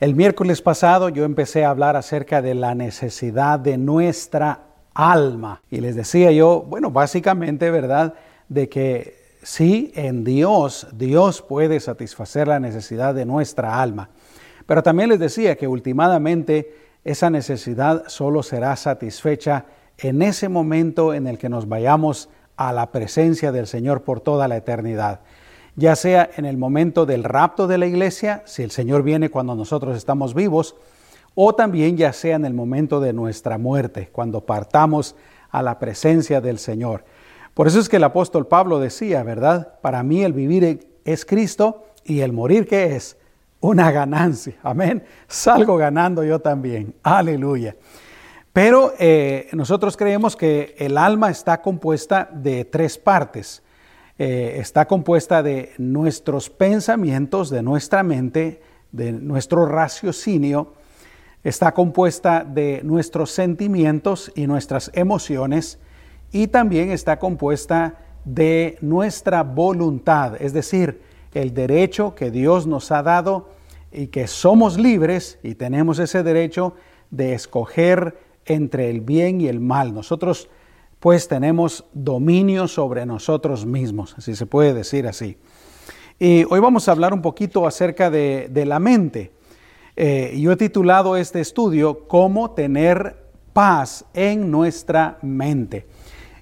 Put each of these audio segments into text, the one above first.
El miércoles pasado yo empecé a hablar acerca de la necesidad de nuestra alma. Y les decía yo, bueno, básicamente, ¿verdad? De que sí, en Dios, Dios puede satisfacer la necesidad de nuestra alma. Pero también les decía que últimamente esa necesidad solo será satisfecha en ese momento en el que nos vayamos a la presencia del Señor por toda la eternidad ya sea en el momento del rapto de la iglesia, si el Señor viene cuando nosotros estamos vivos, o también ya sea en el momento de nuestra muerte, cuando partamos a la presencia del Señor. Por eso es que el apóstol Pablo decía, ¿verdad? Para mí el vivir es Cristo y el morir ¿qué es? Una ganancia. Amén. Salgo ganando yo también. Aleluya. Pero eh, nosotros creemos que el alma está compuesta de tres partes. Eh, está compuesta de nuestros pensamientos, de nuestra mente, de nuestro raciocinio, está compuesta de nuestros sentimientos y nuestras emociones y también está compuesta de nuestra voluntad, es decir, el derecho que Dios nos ha dado y que somos libres y tenemos ese derecho de escoger entre el bien y el mal. Nosotros pues tenemos dominio sobre nosotros mismos, si se puede decir así. Y hoy vamos a hablar un poquito acerca de, la mente. Eh, yo he titulado este estudio Cómo tener paz en nuestra mente.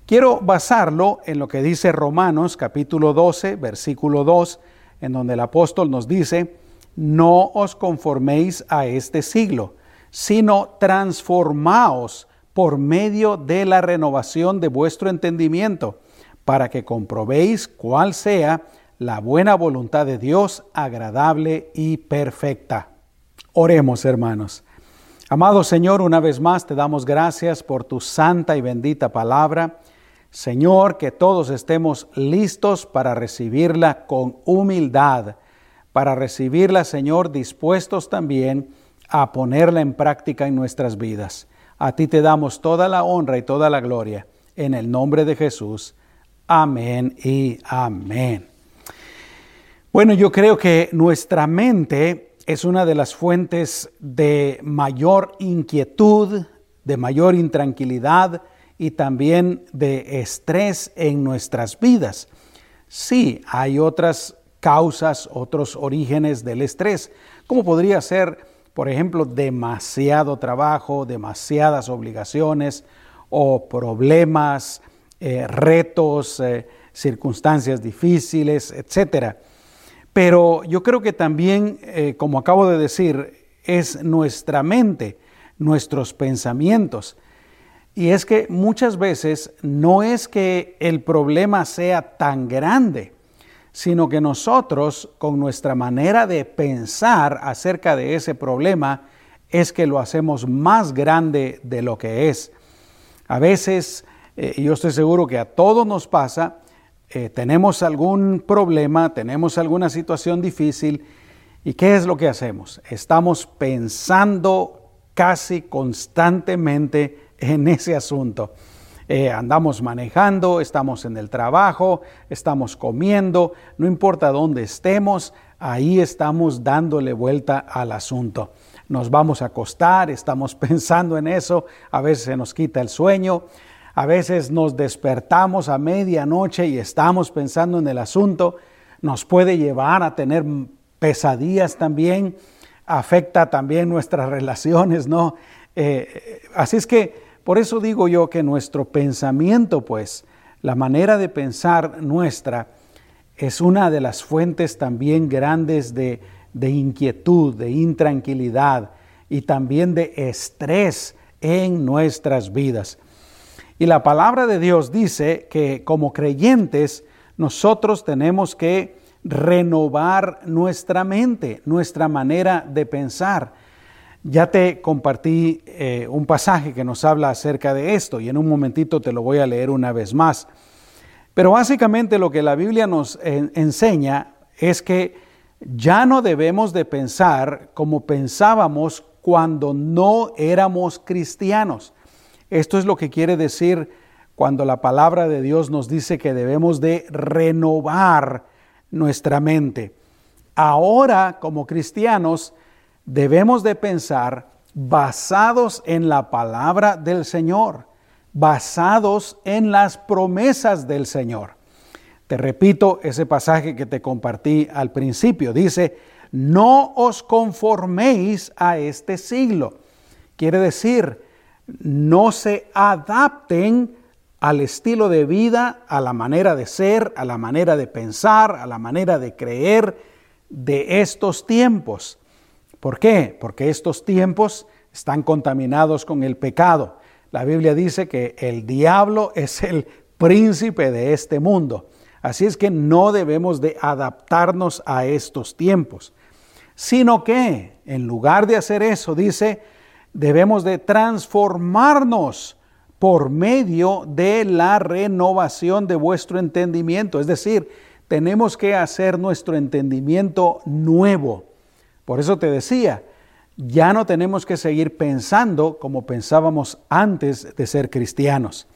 Quiero basarlo en lo que dice Romanos capítulo 12, versículo 2, en donde el apóstol nos dice, no os conforméis a este siglo, sino transformaos por medio de la renovación de vuestro entendimiento, para que comprobéis cuál sea la buena voluntad de Dios, agradable y perfecta. Oremos, hermanos. Amado Señor, una vez más te damos gracias por tu santa y bendita palabra. Señor, que todos estemos listos para recibirla con humildad, para recibirla, Señor, dispuestos también a ponerla en práctica en nuestras vidas. A ti te damos toda la honra y toda la gloria. En el nombre de Jesús. Amén y amén. Bueno, yo creo que nuestra mente es una de las fuentes de mayor inquietud, de mayor intranquilidad y también de estrés en nuestras vidas. Sí, hay otras causas, otros orígenes del estrés, como podría ser por ejemplo, demasiado trabajo, demasiadas obligaciones o problemas, eh, retos, eh, circunstancias difíciles, etc. Pero yo creo que también, eh, como acabo de decir, es nuestra mente, nuestros pensamientos. Y es que muchas veces no es que el problema sea tan grande, sino que nosotros con nuestra manera de pensar acerca de ese problema es que lo hacemos más grande de lo que es. A veces, eh, yo estoy seguro que a todos nos pasa, eh, tenemos algún problema, tenemos alguna situación difícil, ¿y qué es lo que hacemos? Estamos pensando casi constantemente en ese asunto. Eh, andamos manejando, estamos en el trabajo, estamos comiendo, no importa dónde estemos, ahí estamos dándole vuelta al asunto. Nos vamos a acostar, estamos pensando en eso, a veces se nos quita el sueño, a veces nos despertamos a medianoche y estamos pensando en el asunto, nos puede llevar a tener pesadillas también, afecta también nuestras relaciones, ¿no? Eh, así es que por eso digo yo que nuestro pensamiento, pues, la manera de pensar nuestra, es una de las fuentes también grandes de, inquietud, de intranquilidad y también de estrés en nuestras vidas. Y la palabra de Dios dice que como creyentes nosotros tenemos que renovar nuestra mente, nuestra manera de pensar. Ya te compartí eh, un pasaje que nos habla acerca de esto y en un momentito te lo voy a leer una vez más. Pero básicamente lo que la Biblia nos enseña es que ya no debemos de pensar como pensábamos cuando no éramos cristianos. Esto es lo que quiere decir cuando la palabra de Dios nos dice que debemos de renovar nuestra mente. Ahora, como cristianos, debemos de pensar basados en la palabra del Señor, basados en las promesas del Señor. Te repito ese pasaje que te compartí al principio. Dice, no os conforméis a este siglo. Quiere decir, no se adapten al estilo de vida, a la manera de ser, a la manera de pensar, a la manera de creer de estos tiempos. ¿Por qué? Porque estos tiempos están contaminados con el pecado. La Biblia dice que el diablo es el príncipe de este mundo. Así es que no debemos de adaptarnos a estos tiempos, sino que en lugar de hacer eso, dice, debemos de transformarnos por medio de la renovación de vuestro entendimiento. Es decir, tenemos que hacer nuestro entendimiento nuevo. Por eso te decía, ya no tenemos que seguir pensando como pensábamos antes de ser cristianos.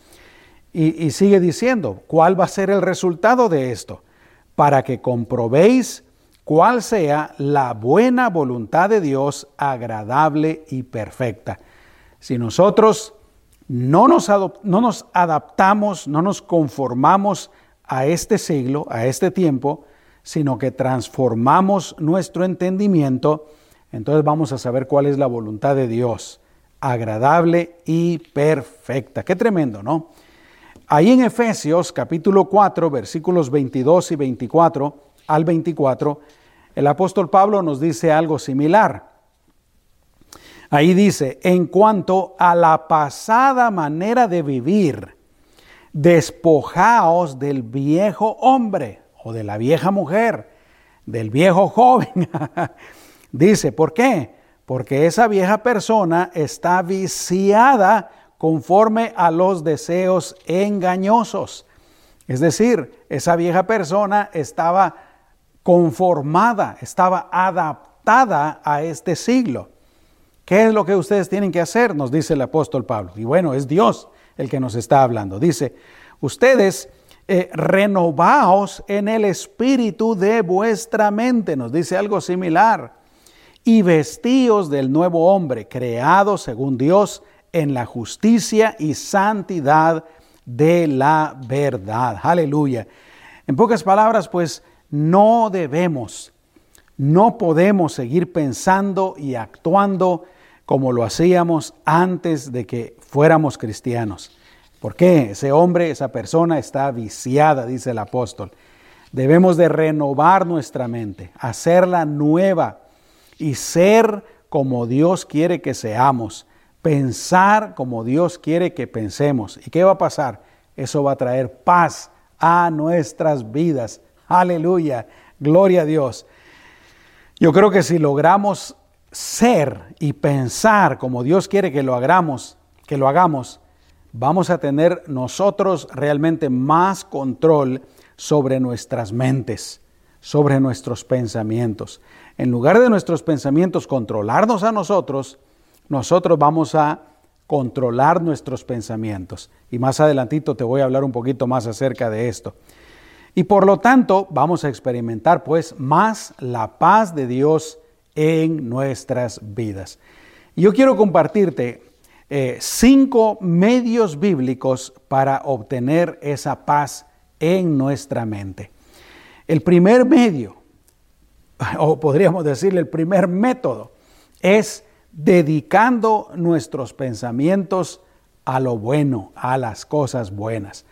Y, sigue diciendo, ¿cuál va a ser el resultado de esto? Para que comprobéis cuál sea la buena voluntad de Dios, agradable y perfecta. Si nosotros no nos, no nos adaptamos, no nos conformamos a este siglo, a este tiempo, sino que transformamos nuestro entendimiento, entonces vamos a saber cuál es la voluntad de Dios, agradable y perfecta. Qué tremendo, ¿no? Ahí en Efesios capítulo 4, versículos 22 y 24 al 24, el apóstol Pablo nos dice algo similar. Ahí dice, en cuanto a la pasada manera de vivir, despojaos del viejo hombre o de la vieja mujer, del viejo joven. dice, ¿por qué? Porque esa vieja persona está viciada conforme a los deseos engañosos. Es decir, esa vieja persona estaba conformada, estaba adaptada a este siglo. ¿Qué es lo que ustedes tienen que hacer? Nos dice el apóstol Pablo. Y bueno, es Dios el que nos está hablando. Dice, ustedes eh, renovaos en el espíritu de vuestra mente. Nos dice algo similar. Y vestíos del nuevo hombre, creado según Dios en la justicia y santidad de la verdad. Aleluya. En pocas palabras, pues no debemos, no podemos seguir pensando y actuando como lo hacíamos antes de que fuéramos cristianos. ¿Por qué? Ese hombre, esa persona está viciada, dice el apóstol. Debemos de renovar nuestra mente, hacerla nueva y ser como Dios quiere que seamos, pensar como Dios quiere que pensemos. ¿Y qué va a pasar? Eso va a traer paz a nuestras vidas. Aleluya, gloria a Dios. Yo creo que si logramos ser y pensar como Dios quiere que lo hagamos, que lo hagamos, vamos a tener nosotros realmente más control sobre nuestras mentes, sobre nuestros pensamientos. En lugar de nuestros pensamientos controlarnos a nosotros, nosotros vamos a controlar nuestros pensamientos. Y más adelantito te voy a hablar un poquito más acerca de esto. Y por lo tanto, vamos a experimentar pues más la paz de Dios en nuestras vidas. Yo quiero compartirte eh, cinco medios bíblicos para obtener esa paz en nuestra mente. El primer medio, o podríamos decirle el primer método, es dedicando nuestros pensamientos a lo bueno, a las cosas buenas.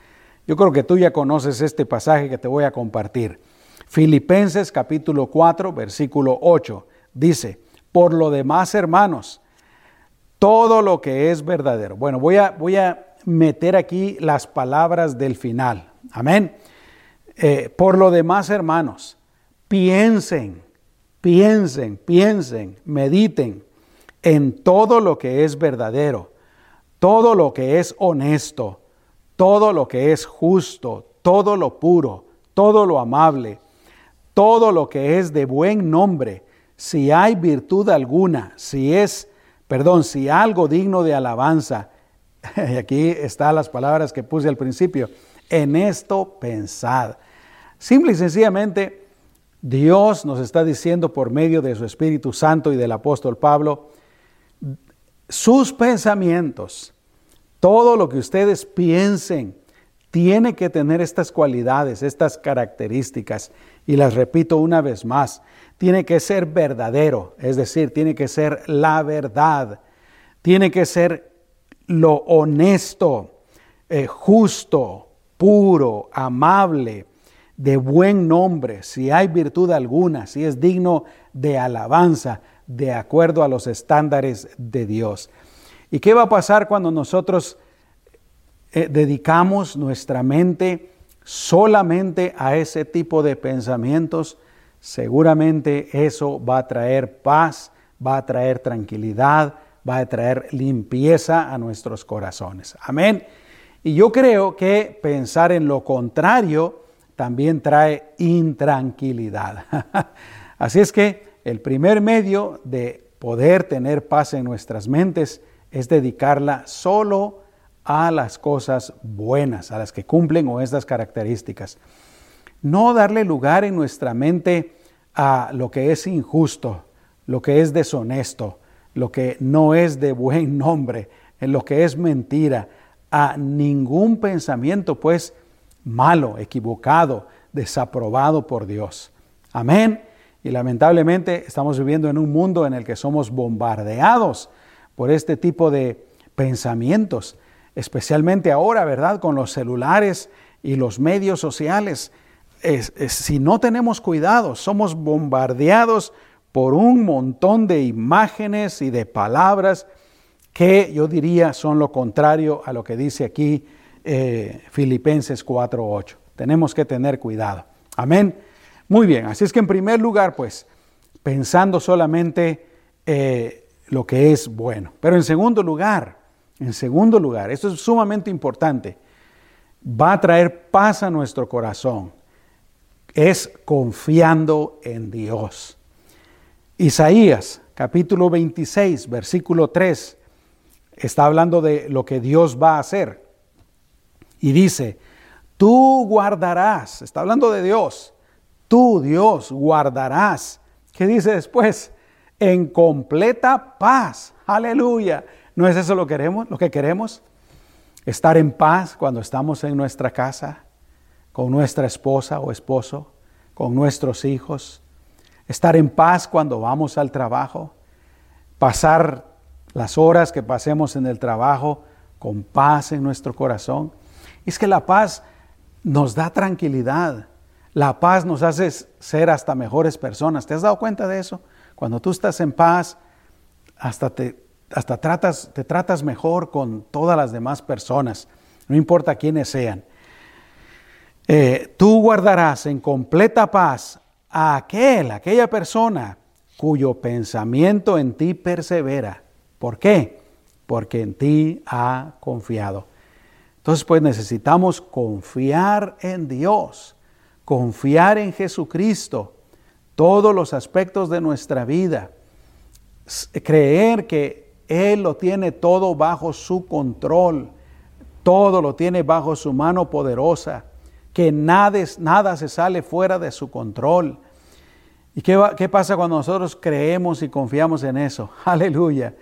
Yo creo que tú ya conoces este pasaje que te voy a compartir. Filipenses capítulo 4, versículo 8. Dice, por lo demás, hermanos, todo lo que es verdadero. Bueno, voy a, voy a meter aquí las palabras del final. Amén. Eh, por lo demás, hermanos, piensen, piensen, piensen, mediten en todo lo que es verdadero, todo lo que es honesto, todo lo que es justo, todo lo puro, todo lo amable, todo lo que es de buen nombre si hay virtud alguna, si es, perdón, si algo digno de alabanza, y aquí están las palabras que puse al principio, en esto pensad. Simple y sencillamente, Dios nos está diciendo por medio de su Espíritu Santo y del apóstol Pablo, sus pensamientos, todo lo que ustedes piensen, tiene que tener estas cualidades, estas características. Y las repito una vez más, tiene que ser verdadero, es decir, tiene que ser la verdad, tiene que ser lo honesto, eh, justo, puro, amable, de buen nombre, si hay virtud alguna, si es digno de alabanza, de acuerdo a los estándares de Dios. ¿Y qué va a pasar cuando nosotros eh, dedicamos nuestra mente solamente a ese tipo de pensamientos? Seguramente eso va a traer paz, va a traer tranquilidad, va a traer limpieza a nuestros corazones. Amén. Y yo creo que pensar en lo contrario también trae intranquilidad. Así es que el primer medio de poder tener paz en nuestras mentes es dedicarla solo a las cosas buenas, a las que cumplen con estas características. No darle lugar en nuestra mente a lo que es injusto, lo que es deshonesto, lo que no es de buen nombre, en lo que es mentira, a ningún pensamiento pues malo, equivocado, desaprobado por Dios. Amén. Y lamentablemente estamos viviendo en un mundo en el que somos bombardeados por este tipo de pensamientos, especialmente ahora, ¿verdad? Con los celulares y los medios sociales. si no tenemos cuidado, somos bombardeados por un montón de imágenes y de palabras que yo diría son lo contrario a lo que dice aquí eh, Filipenses 4.8. Tenemos que tener cuidado. Amén. Muy bien, así es que en primer lugar, pues, pensando solamente eh, lo que es bueno. Pero en segundo lugar, en segundo lugar, esto es sumamente importante, va a traer paz a nuestro corazón. Es confiando en Dios. Isaías capítulo 26, versículo 3, está hablando de lo que Dios va a hacer. Y dice, tú guardarás, está hablando de Dios, tú Dios guardarás. ¿Qué dice después? En completa paz. Aleluya. ¿No es eso lo que queremos? Lo que queremos? Estar en paz cuando estamos en nuestra casa, con nuestra esposa o esposo, con nuestros hijos. Estar en paz cuando vamos al trabajo. Pasar las horas que pasemos en el trabajo con paz en nuestro corazón. Es que la paz nos da tranquilidad. La paz nos hace ser hasta mejores personas. ¿Te has dado cuenta de eso? Cuando tú estás en paz, hasta te, hasta tratas, te tratas mejor con todas las demás personas, no importa quiénes sean. Eh, tú guardarás en completa paz a aquel, aquella persona cuyo pensamiento en ti persevera. ¿Por qué? Porque en ti ha confiado. Entonces, pues necesitamos confiar en Dios, confiar en Jesucristo, todos los aspectos de nuestra vida, creer que Él lo tiene todo bajo su control, todo lo tiene bajo su mano poderosa, que nada, nada se sale fuera de su control. ¿Y qué, qué pasa cuando nosotros creemos y confiamos en eso? Aleluya,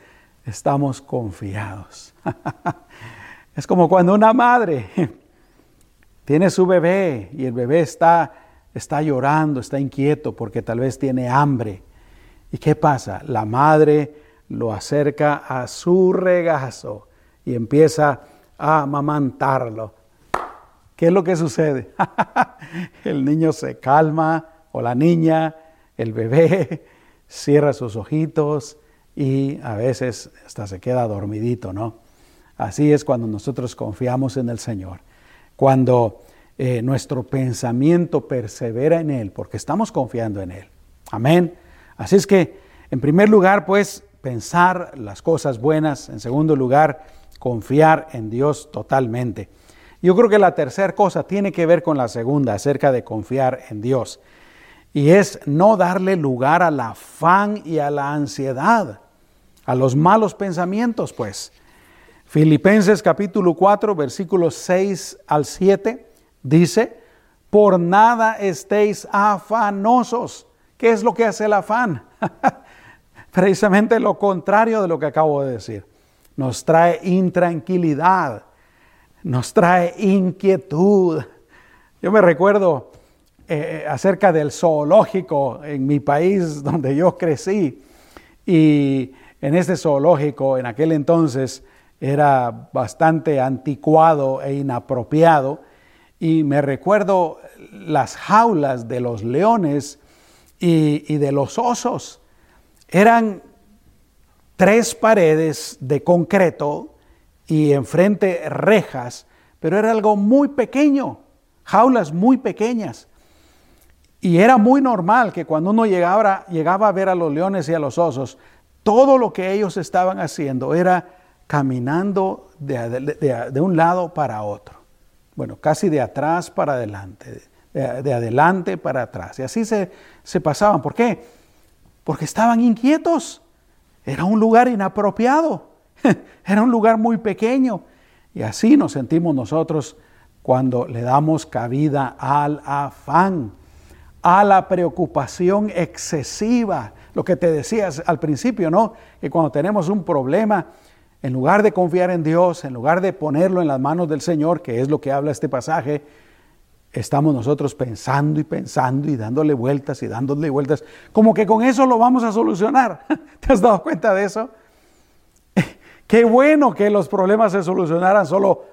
estamos confiados. Es como cuando una madre tiene su bebé y el bebé está, está llorando, está inquieto porque tal vez tiene hambre. ¿Y qué pasa? La madre lo acerca a su regazo y empieza a amamantarlo. ¿Qué es lo que sucede? el niño se calma o la niña, el bebé cierra sus ojitos y a veces hasta se queda dormidito, ¿no? Así es cuando nosotros confiamos en el Señor, cuando eh, nuestro pensamiento persevera en Él, porque estamos confiando en Él. Amén. Así es que, en primer lugar, pues, pensar las cosas buenas. En segundo lugar, confiar en Dios totalmente. Yo creo que la tercera cosa tiene que ver con la segunda, acerca de confiar en Dios. Y es no darle lugar al afán y a la ansiedad, a los malos pensamientos, pues. Filipenses capítulo 4, versículos 6 al 7 dice, por nada estéis afanosos. ¿Qué es lo que hace el afán? Precisamente lo contrario de lo que acabo de decir. Nos trae intranquilidad, nos trae inquietud. Yo me recuerdo eh, acerca del zoológico en mi país donde yo crecí y en este zoológico en aquel entonces era bastante anticuado e inapropiado y me recuerdo las jaulas de los leones y, de los osos. Eran tres paredes de concreto y enfrente rejas, pero era algo muy pequeño, jaulas muy pequeñas. Y era muy normal que cuando uno llegaba, llegaba a ver a los leones y a los osos, todo lo que ellos estaban haciendo era caminando de un lado para otro bueno, casi de atrás para adelante, de, adelante para atrás. Y así se, se pasaban. ¿Por qué? Porque estaban inquietos. Era un lugar inapropiado. Era un lugar muy pequeño. Y así nos sentimos nosotros cuando le damos cabida al afán, a la preocupación excesiva. Lo que te decías al principio, ¿no? Que cuando tenemos un problema, en lugar de confiar en Dios, en lugar de ponerlo en las manos del Señor, que es lo que habla este pasaje, estamos nosotros pensando y pensando y dándole vueltas y dándole vueltas, como que con eso lo vamos a solucionar. ¿Te has dado cuenta de eso? Qué bueno que los problemas se solucionaran solo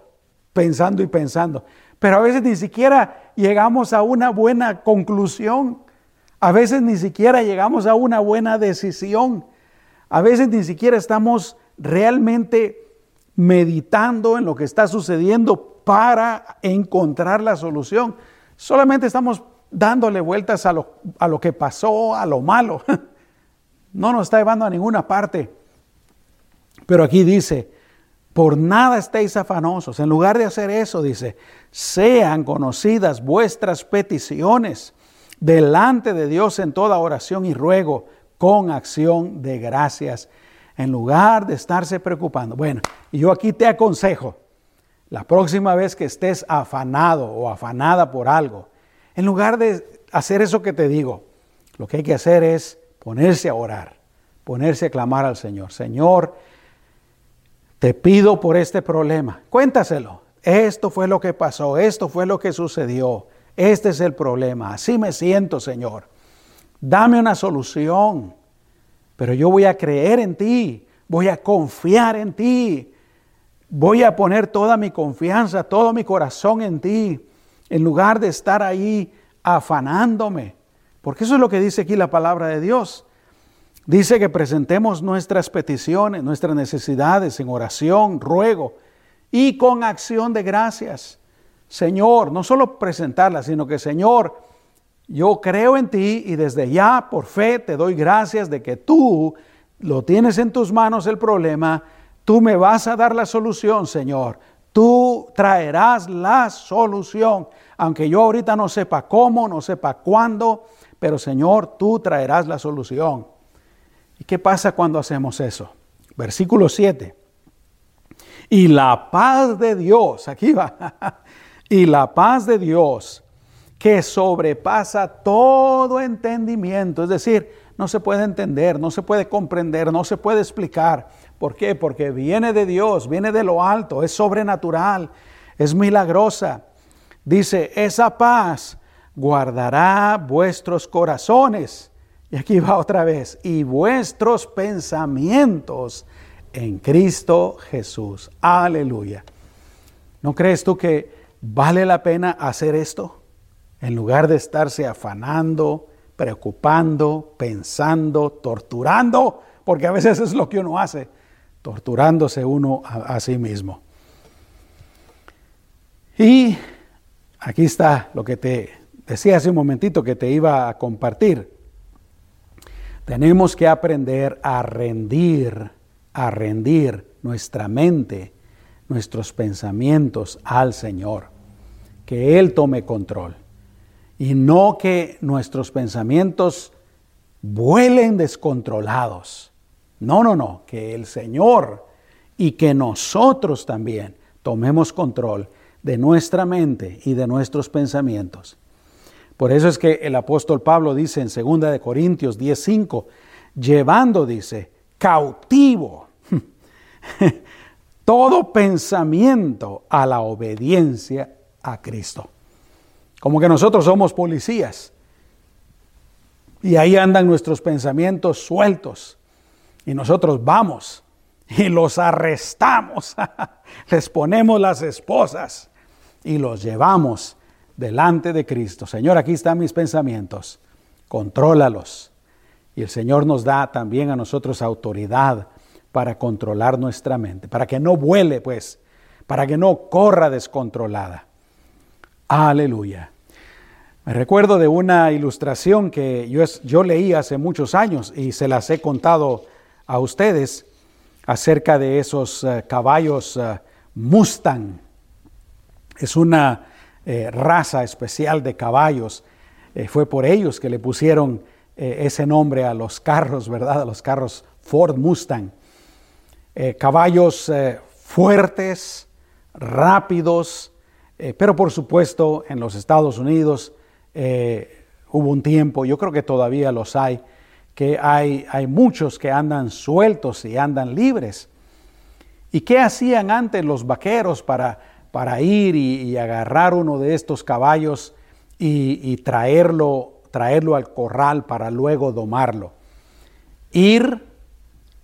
pensando y pensando, pero a veces ni siquiera llegamos a una buena conclusión, a veces ni siquiera llegamos a una buena decisión, a veces ni siquiera estamos realmente meditando en lo que está sucediendo para encontrar la solución. Solamente estamos dándole vueltas a lo, a lo que pasó, a lo malo. No nos está llevando a ninguna parte. Pero aquí dice, por nada estéis afanosos. En lugar de hacer eso, dice, sean conocidas vuestras peticiones delante de Dios en toda oración y ruego con acción de gracias en lugar de estarse preocupando. Bueno, yo aquí te aconsejo, la próxima vez que estés afanado o afanada por algo, en lugar de hacer eso que te digo, lo que hay que hacer es ponerse a orar, ponerse a clamar al Señor. Señor, te pido por este problema, cuéntaselo. Esto fue lo que pasó, esto fue lo que sucedió, este es el problema, así me siento, Señor. Dame una solución. Pero yo voy a creer en ti, voy a confiar en ti, voy a poner toda mi confianza, todo mi corazón en ti, en lugar de estar ahí afanándome. Porque eso es lo que dice aquí la palabra de Dios. Dice que presentemos nuestras peticiones, nuestras necesidades en oración, ruego y con acción de gracias. Señor, no solo presentarlas, sino que Señor, yo creo en ti y desde ya por fe te doy gracias de que tú lo tienes en tus manos el problema, tú me vas a dar la solución, Señor. Tú traerás la solución, aunque yo ahorita no sepa cómo, no sepa cuándo, pero Señor, tú traerás la solución. ¿Y qué pasa cuando hacemos eso? Versículo 7. Y la paz de Dios, aquí va, y la paz de Dios que sobrepasa todo entendimiento. Es decir, no se puede entender, no se puede comprender, no se puede explicar. ¿Por qué? Porque viene de Dios, viene de lo alto, es sobrenatural, es milagrosa. Dice, esa paz guardará vuestros corazones. Y aquí va otra vez, y vuestros pensamientos en Cristo Jesús. Aleluya. ¿No crees tú que vale la pena hacer esto? en lugar de estarse afanando, preocupando, pensando, torturando, porque a veces es lo que uno hace, torturándose uno a, sí mismo. Y aquí está lo que te decía hace un momentito que te iba a compartir. Tenemos que aprender a rendir, a rendir nuestra mente, nuestros pensamientos al Señor, que Él tome control y no que nuestros pensamientos vuelen descontrolados. No, no, no, que el Señor y que nosotros también tomemos control de nuestra mente y de nuestros pensamientos. Por eso es que el apóstol Pablo dice en 2 de Corintios 10:5, llevando dice, cautivo todo pensamiento a la obediencia a Cristo. Como que nosotros somos policías y ahí andan nuestros pensamientos sueltos. Y nosotros vamos y los arrestamos, les ponemos las esposas y los llevamos delante de Cristo. Señor, aquí están mis pensamientos, contrólalos. Y el Señor nos da también a nosotros autoridad para controlar nuestra mente, para que no vuele, pues, para que no corra descontrolada. Aleluya. Me recuerdo de una ilustración que yo, yo leí hace muchos años y se las he contado a ustedes acerca de esos eh, caballos eh, Mustang. Es una eh, raza especial de caballos. fue por ellos que le pusieron ese nombre a los carros, ¿verdad? A los carros Ford Mustang. caballos fuertes, rápidos, pero por supuesto en los Estados Unidos hubo un tiempo, yo creo que todavía los hay, que hay, hay muchos que andan sueltos y andan libres. ¿Y qué hacían antes los vaqueros para, para ir y, agarrar uno de estos caballos y, traerlo, traerlo al corral para luego domarlo? Ir,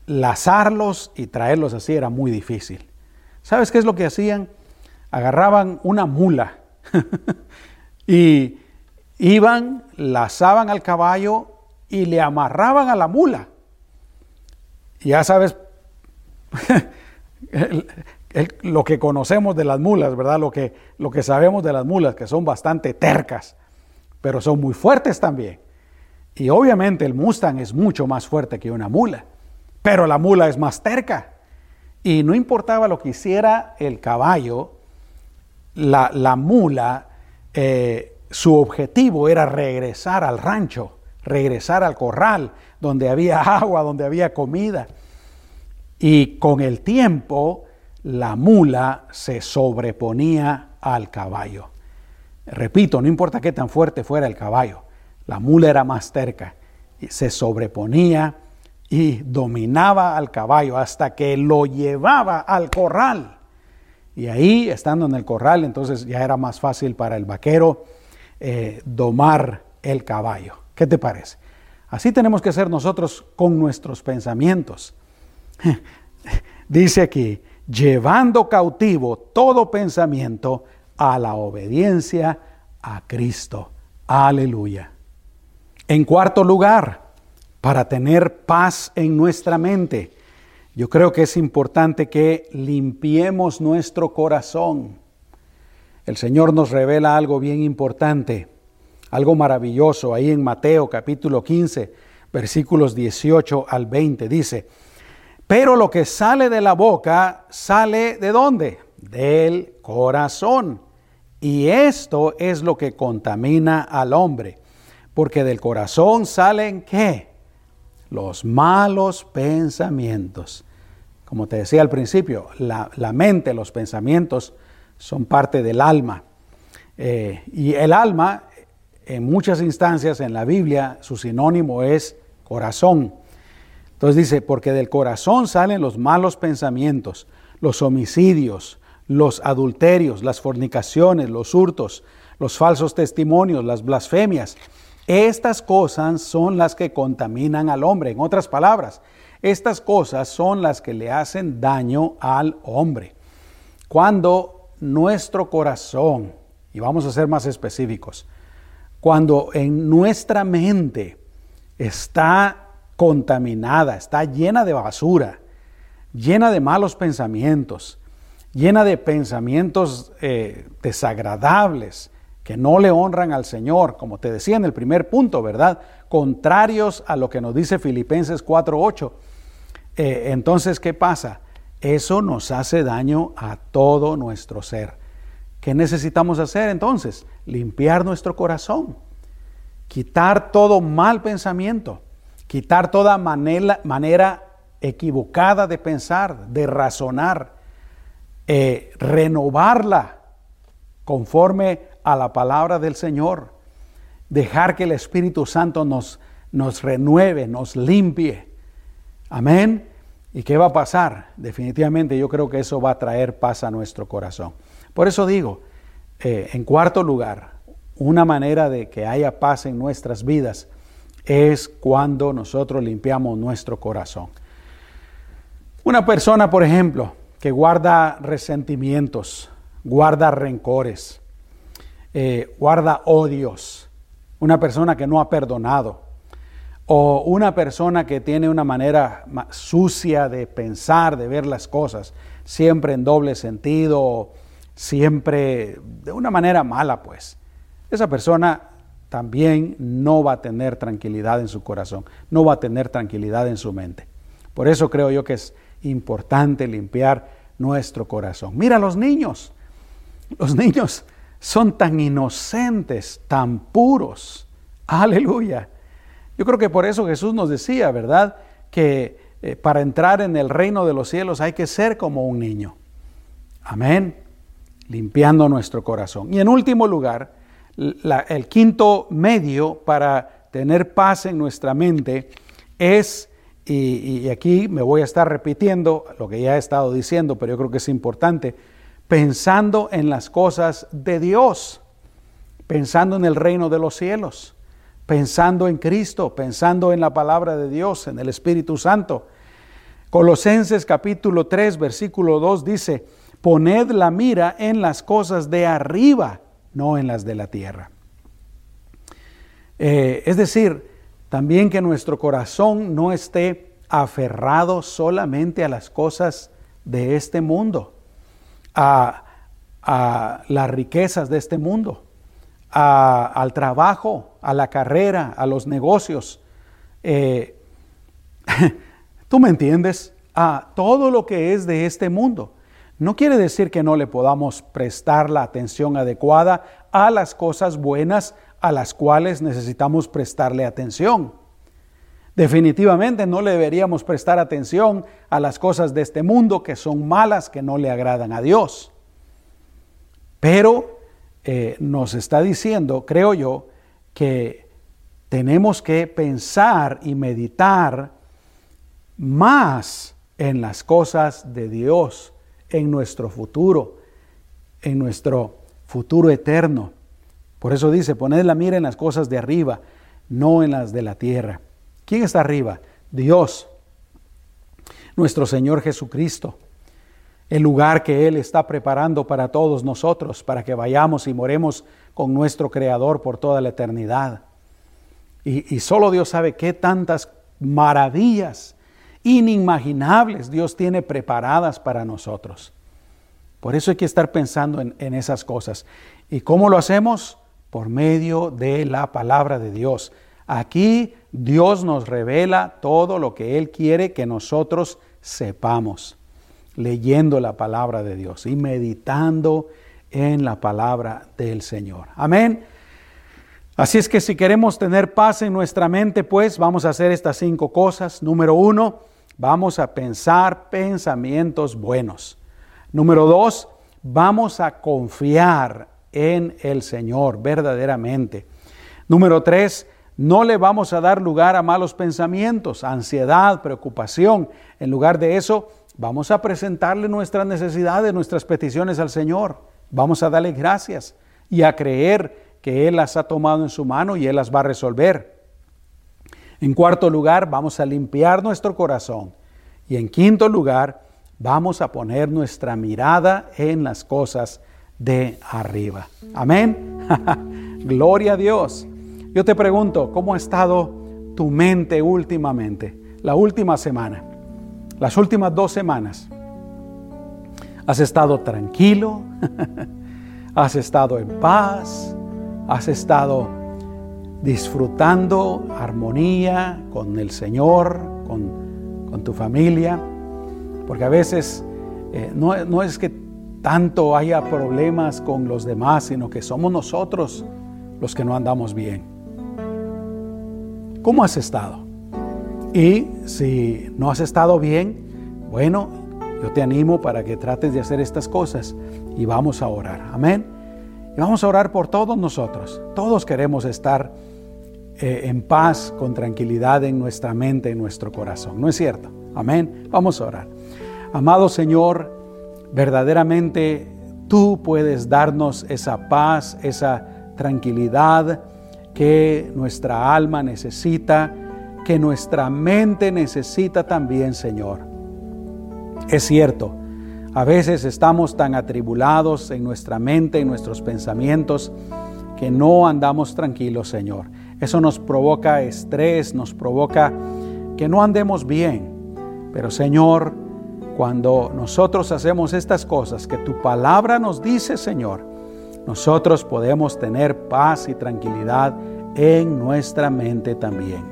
lazarlos y traerlos así era muy difícil. ¿Sabes qué es lo que hacían? Agarraban una mula y Iban, lazaban al caballo y le amarraban a la mula. Ya sabes lo que conocemos de las mulas, ¿verdad? Lo que, lo que sabemos de las mulas, que son bastante tercas, pero son muy fuertes también. Y obviamente el Mustang es mucho más fuerte que una mula, pero la mula es más terca. Y no importaba lo que hiciera el caballo, la, la mula eh, su objetivo era regresar al rancho, regresar al corral, donde había agua, donde había comida. Y con el tiempo la mula se sobreponía al caballo. Repito, no importa qué tan fuerte fuera el caballo, la mula era más terca y se sobreponía y dominaba al caballo hasta que lo llevaba al corral. Y ahí, estando en el corral, entonces ya era más fácil para el vaquero eh, domar el caballo. ¿Qué te parece? Así tenemos que ser nosotros con nuestros pensamientos. Dice aquí, llevando cautivo todo pensamiento a la obediencia a Cristo. Aleluya. En cuarto lugar, para tener paz en nuestra mente, yo creo que es importante que limpiemos nuestro corazón el Señor nos revela algo bien importante, algo maravilloso ahí en Mateo capítulo 15, versículos 18 al 20. Dice, pero lo que sale de la boca sale de dónde? Del corazón. Y esto es lo que contamina al hombre, porque del corazón salen qué? Los malos pensamientos. Como te decía al principio, la, la mente, los pensamientos son parte del alma. Eh, y el alma, en muchas instancias en la Biblia, su sinónimo es corazón. Entonces dice, porque del corazón salen los malos pensamientos, los homicidios, los adulterios, las fornicaciones, los hurtos, los falsos testimonios, las blasfemias. Estas cosas son las que contaminan al hombre. En otras palabras, estas cosas son las que le hacen daño al hombre. Cuando nuestro corazón, y vamos a ser más específicos, cuando en nuestra mente está contaminada, está llena de basura, llena de malos pensamientos, llena de pensamientos eh, desagradables que no le honran al Señor, como te decía en el primer punto, ¿verdad? Contrarios a lo que nos dice Filipenses 4.8. Eh, entonces, ¿qué pasa? Eso nos hace daño a todo nuestro ser. ¿Qué necesitamos hacer entonces? Limpiar nuestro corazón, quitar todo mal pensamiento, quitar toda manera, equivocada de pensar, de razonar, eh, renovarla conforme a la palabra del Señor. dejar que el Espíritu Santo nos, nos renueve, nos limpie. Amén. ¿Y qué va a pasar? Definitivamente yo creo que eso va a traer paz a nuestro corazón. Por eso digo, eh, en cuarto lugar, una manera de que haya paz en nuestras vidas es cuando nosotros limpiamos nuestro corazón. Una persona, por ejemplo, que guarda resentimientos, guarda rencores, eh, guarda odios, una persona que no ha perdonado, o una persona que tiene una manera sucia de pensar, de ver las cosas, siempre en doble sentido, siempre de una manera mala, pues. Esa persona también no va a tener tranquilidad en su corazón, no va a tener tranquilidad en su mente. Por eso creo yo que es importante limpiar nuestro corazón. Mira los niños, los niños son tan inocentes, tan puros. Aleluya. Yo creo que por eso Jesús nos decía, ¿verdad? Que eh, para entrar en el reino de los cielos hay que ser como un niño. Amén. Limpiando nuestro corazón. Y en último lugar, el quinto medio para tener paz en nuestra mente es, y, aquí me voy a estar repitiendo lo que ya he estado diciendo, pero yo creo que es importante, pensando en las cosas de Dios, pensando en el reino de los cielos, pensando en Cristo, pensando en la palabra de Dios, en el Espíritu Santo. Colosenses capítulo 3, versículo 2 dice, poned la mira en las cosas de arriba no en las de la tierra. Eh, es decir, también que nuestro corazón no esté aferrado solamente a las cosas de este mundo, a, las riquezas de este mundo, al trabajo, a la carrera, a los negocios. Eh, ¿Tú me entiendes? A todo lo que es de este mundo. No quiere decir que no le podamos prestar la atención adecuada a las cosas buenas a las cuales necesitamos prestarle atención. Definitivamente no le deberíamos prestar atención a las cosas de este mundo que son malas, que no le agradan a Dios. Pero eh, nos está diciendo, creo yo, que tenemos que pensar y meditar más en las cosas de Dios en nuestro futuro, en nuestro futuro eterno. Por eso dice, poned la mira en las cosas de arriba, no en las de la tierra. ¿Quién está arriba? Dios, nuestro Señor Jesucristo, el lugar que Él está preparando para todos nosotros, para que vayamos y moremos con nuestro Creador por toda la eternidad. Y, y solo Dios sabe qué tantas maravillas inimaginables Dios tiene preparadas para nosotros. Por eso hay que estar pensando en, esas cosas. ¿Y cómo lo hacemos? Por medio de la palabra de Dios. Aquí Dios nos revela todo lo que Él quiere que nosotros sepamos, leyendo la palabra de Dios y meditando en la palabra del Señor. Amén. Así es que si queremos tener paz en nuestra mente, pues vamos a hacer estas cinco cosas. Número uno, Vamos a pensar pensamientos buenos. Número dos, vamos a confiar en el Señor verdaderamente. Número tres, no le vamos a dar lugar a malos pensamientos, ansiedad, preocupación. En lugar de eso, vamos a presentarle nuestras necesidades, nuestras peticiones al Señor. Vamos a darle gracias y a creer que Él las ha tomado en su mano y Él las va a resolver. En cuarto lugar, vamos a limpiar nuestro corazón. Y en quinto lugar, vamos a poner nuestra mirada en las cosas de arriba. Amén. Gloria a Dios. Yo te pregunto, ¿cómo ha estado tu mente últimamente? La última semana, las últimas dos semanas. ¿Has estado tranquilo? ¿Has estado en paz? ¿Has estado disfrutando armonía con el Señor, con, tu familia, porque a veces eh, no, no es que tanto haya problemas con los demás, sino que somos nosotros los que no andamos bien. ¿Cómo has estado? Y si no has estado bien, bueno, yo te animo para que trates de hacer estas cosas y vamos a orar. Amén. Y vamos a orar por todos nosotros. Todos queremos estar eh, en paz, con tranquilidad en nuestra mente, en nuestro corazón. ¿No es cierto? Amén. Vamos a orar. Amado Señor, verdaderamente tú puedes darnos esa paz, esa tranquilidad que nuestra alma necesita, que nuestra mente necesita también, Señor. Es cierto, a veces estamos tan atribulados en nuestra mente, en nuestros pensamientos, que no andamos tranquilos, Señor. Eso nos provoca estrés, nos provoca que no andemos bien. Pero, Señor, cuando nosotros hacemos estas cosas que tu palabra nos dice, Señor, nosotros podemos tener paz y tranquilidad en nuestra mente también.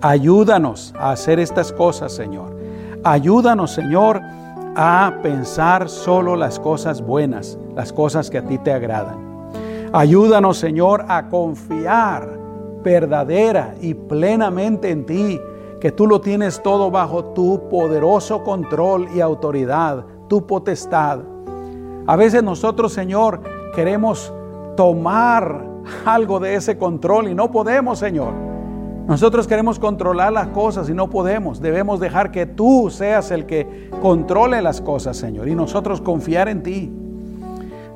Ayúdanos a hacer estas cosas, Señor. Ayúdanos, Señor, a pensar solo las cosas buenas, las cosas que a ti te agradan. Ayúdanos, Señor, a confiar verdadera y plenamente en ti, que tú lo tienes todo bajo tu poderoso control y autoridad, tu potestad. A veces nosotros, Señor, queremos tomar algo de ese control y no podemos, Señor. Nosotros queremos controlar las cosas y no podemos. Debemos dejar que tú seas el que controle las cosas, Señor, y nosotros confiar en ti.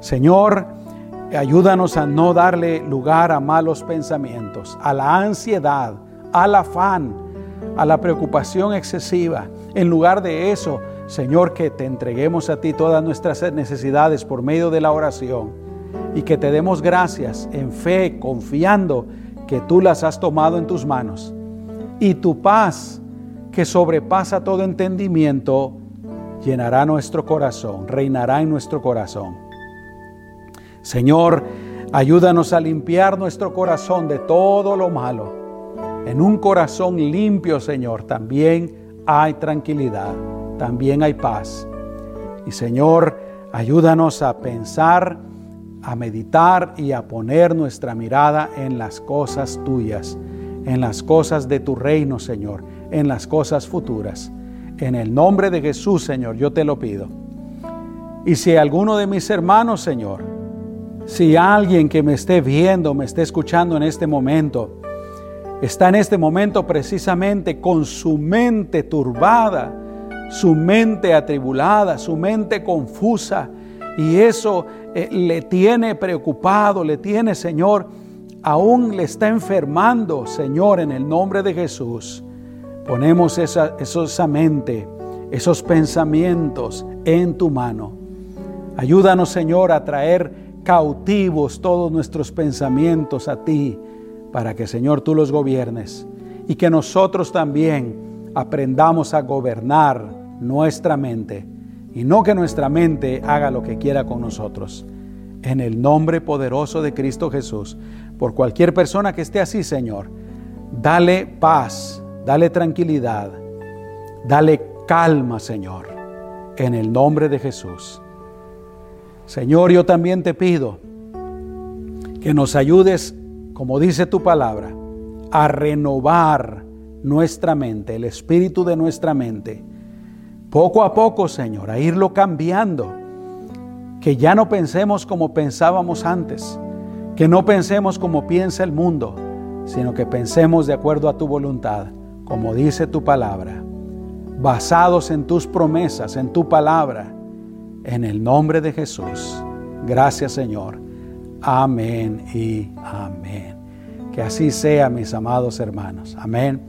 Señor, ayúdanos a no darle lugar a malos pensamientos, a la ansiedad, al afán, a la preocupación excesiva. En lugar de eso, Señor, que te entreguemos a ti todas nuestras necesidades por medio de la oración y que te demos gracias en fe, confiando que tú las has tomado en tus manos. Y tu paz, que sobrepasa todo entendimiento, llenará nuestro corazón, reinará en nuestro corazón. Señor, ayúdanos a limpiar nuestro corazón de todo lo malo. En un corazón limpio, Señor, también hay tranquilidad, también hay paz. Y Señor, ayúdanos a pensar a meditar y a poner nuestra mirada en las cosas tuyas, en las cosas de tu reino, Señor, en las cosas futuras. En el nombre de Jesús, Señor, yo te lo pido. Y si alguno de mis hermanos, Señor, si alguien que me esté viendo, me esté escuchando en este momento, está en este momento precisamente con su mente turbada, su mente atribulada, su mente confusa, y eso eh, le tiene preocupado, le tiene, Señor, aún le está enfermando, Señor, en el nombre de Jesús. Ponemos esa, esa mente, esos pensamientos en tu mano. Ayúdanos, Señor, a traer cautivos todos nuestros pensamientos a ti, para que, Señor, tú los gobiernes y que nosotros también aprendamos a gobernar nuestra mente y no que nuestra mente haga lo que quiera con nosotros. En el nombre poderoso de Cristo Jesús, por cualquier persona que esté así, Señor, dale paz, dale tranquilidad, dale calma, Señor, en el nombre de Jesús. Señor, yo también te pido que nos ayudes, como dice tu palabra, a renovar nuestra mente, el espíritu de nuestra mente poco a poco, Señor, a irlo cambiando. Que ya no pensemos como pensábamos antes, que no pensemos como piensa el mundo, sino que pensemos de acuerdo a tu voluntad, como dice tu palabra, basados en tus promesas, en tu palabra, en el nombre de Jesús. Gracias Señor. Amén y amén. Que así sea, mis amados hermanos. Amén.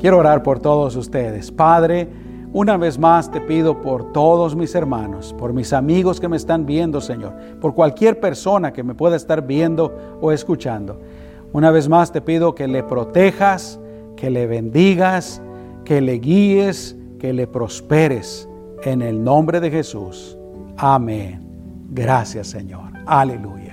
Quiero orar por todos ustedes. Padre, una vez más te pido por todos mis hermanos, por mis amigos que me están viendo, Señor, por cualquier persona que me pueda estar viendo o escuchando. Una vez más te pido que le protejas, que le bendigas, que le guíes, que le prosperes. En el nombre de Jesús. Amén. Gracias, Señor. Aleluya.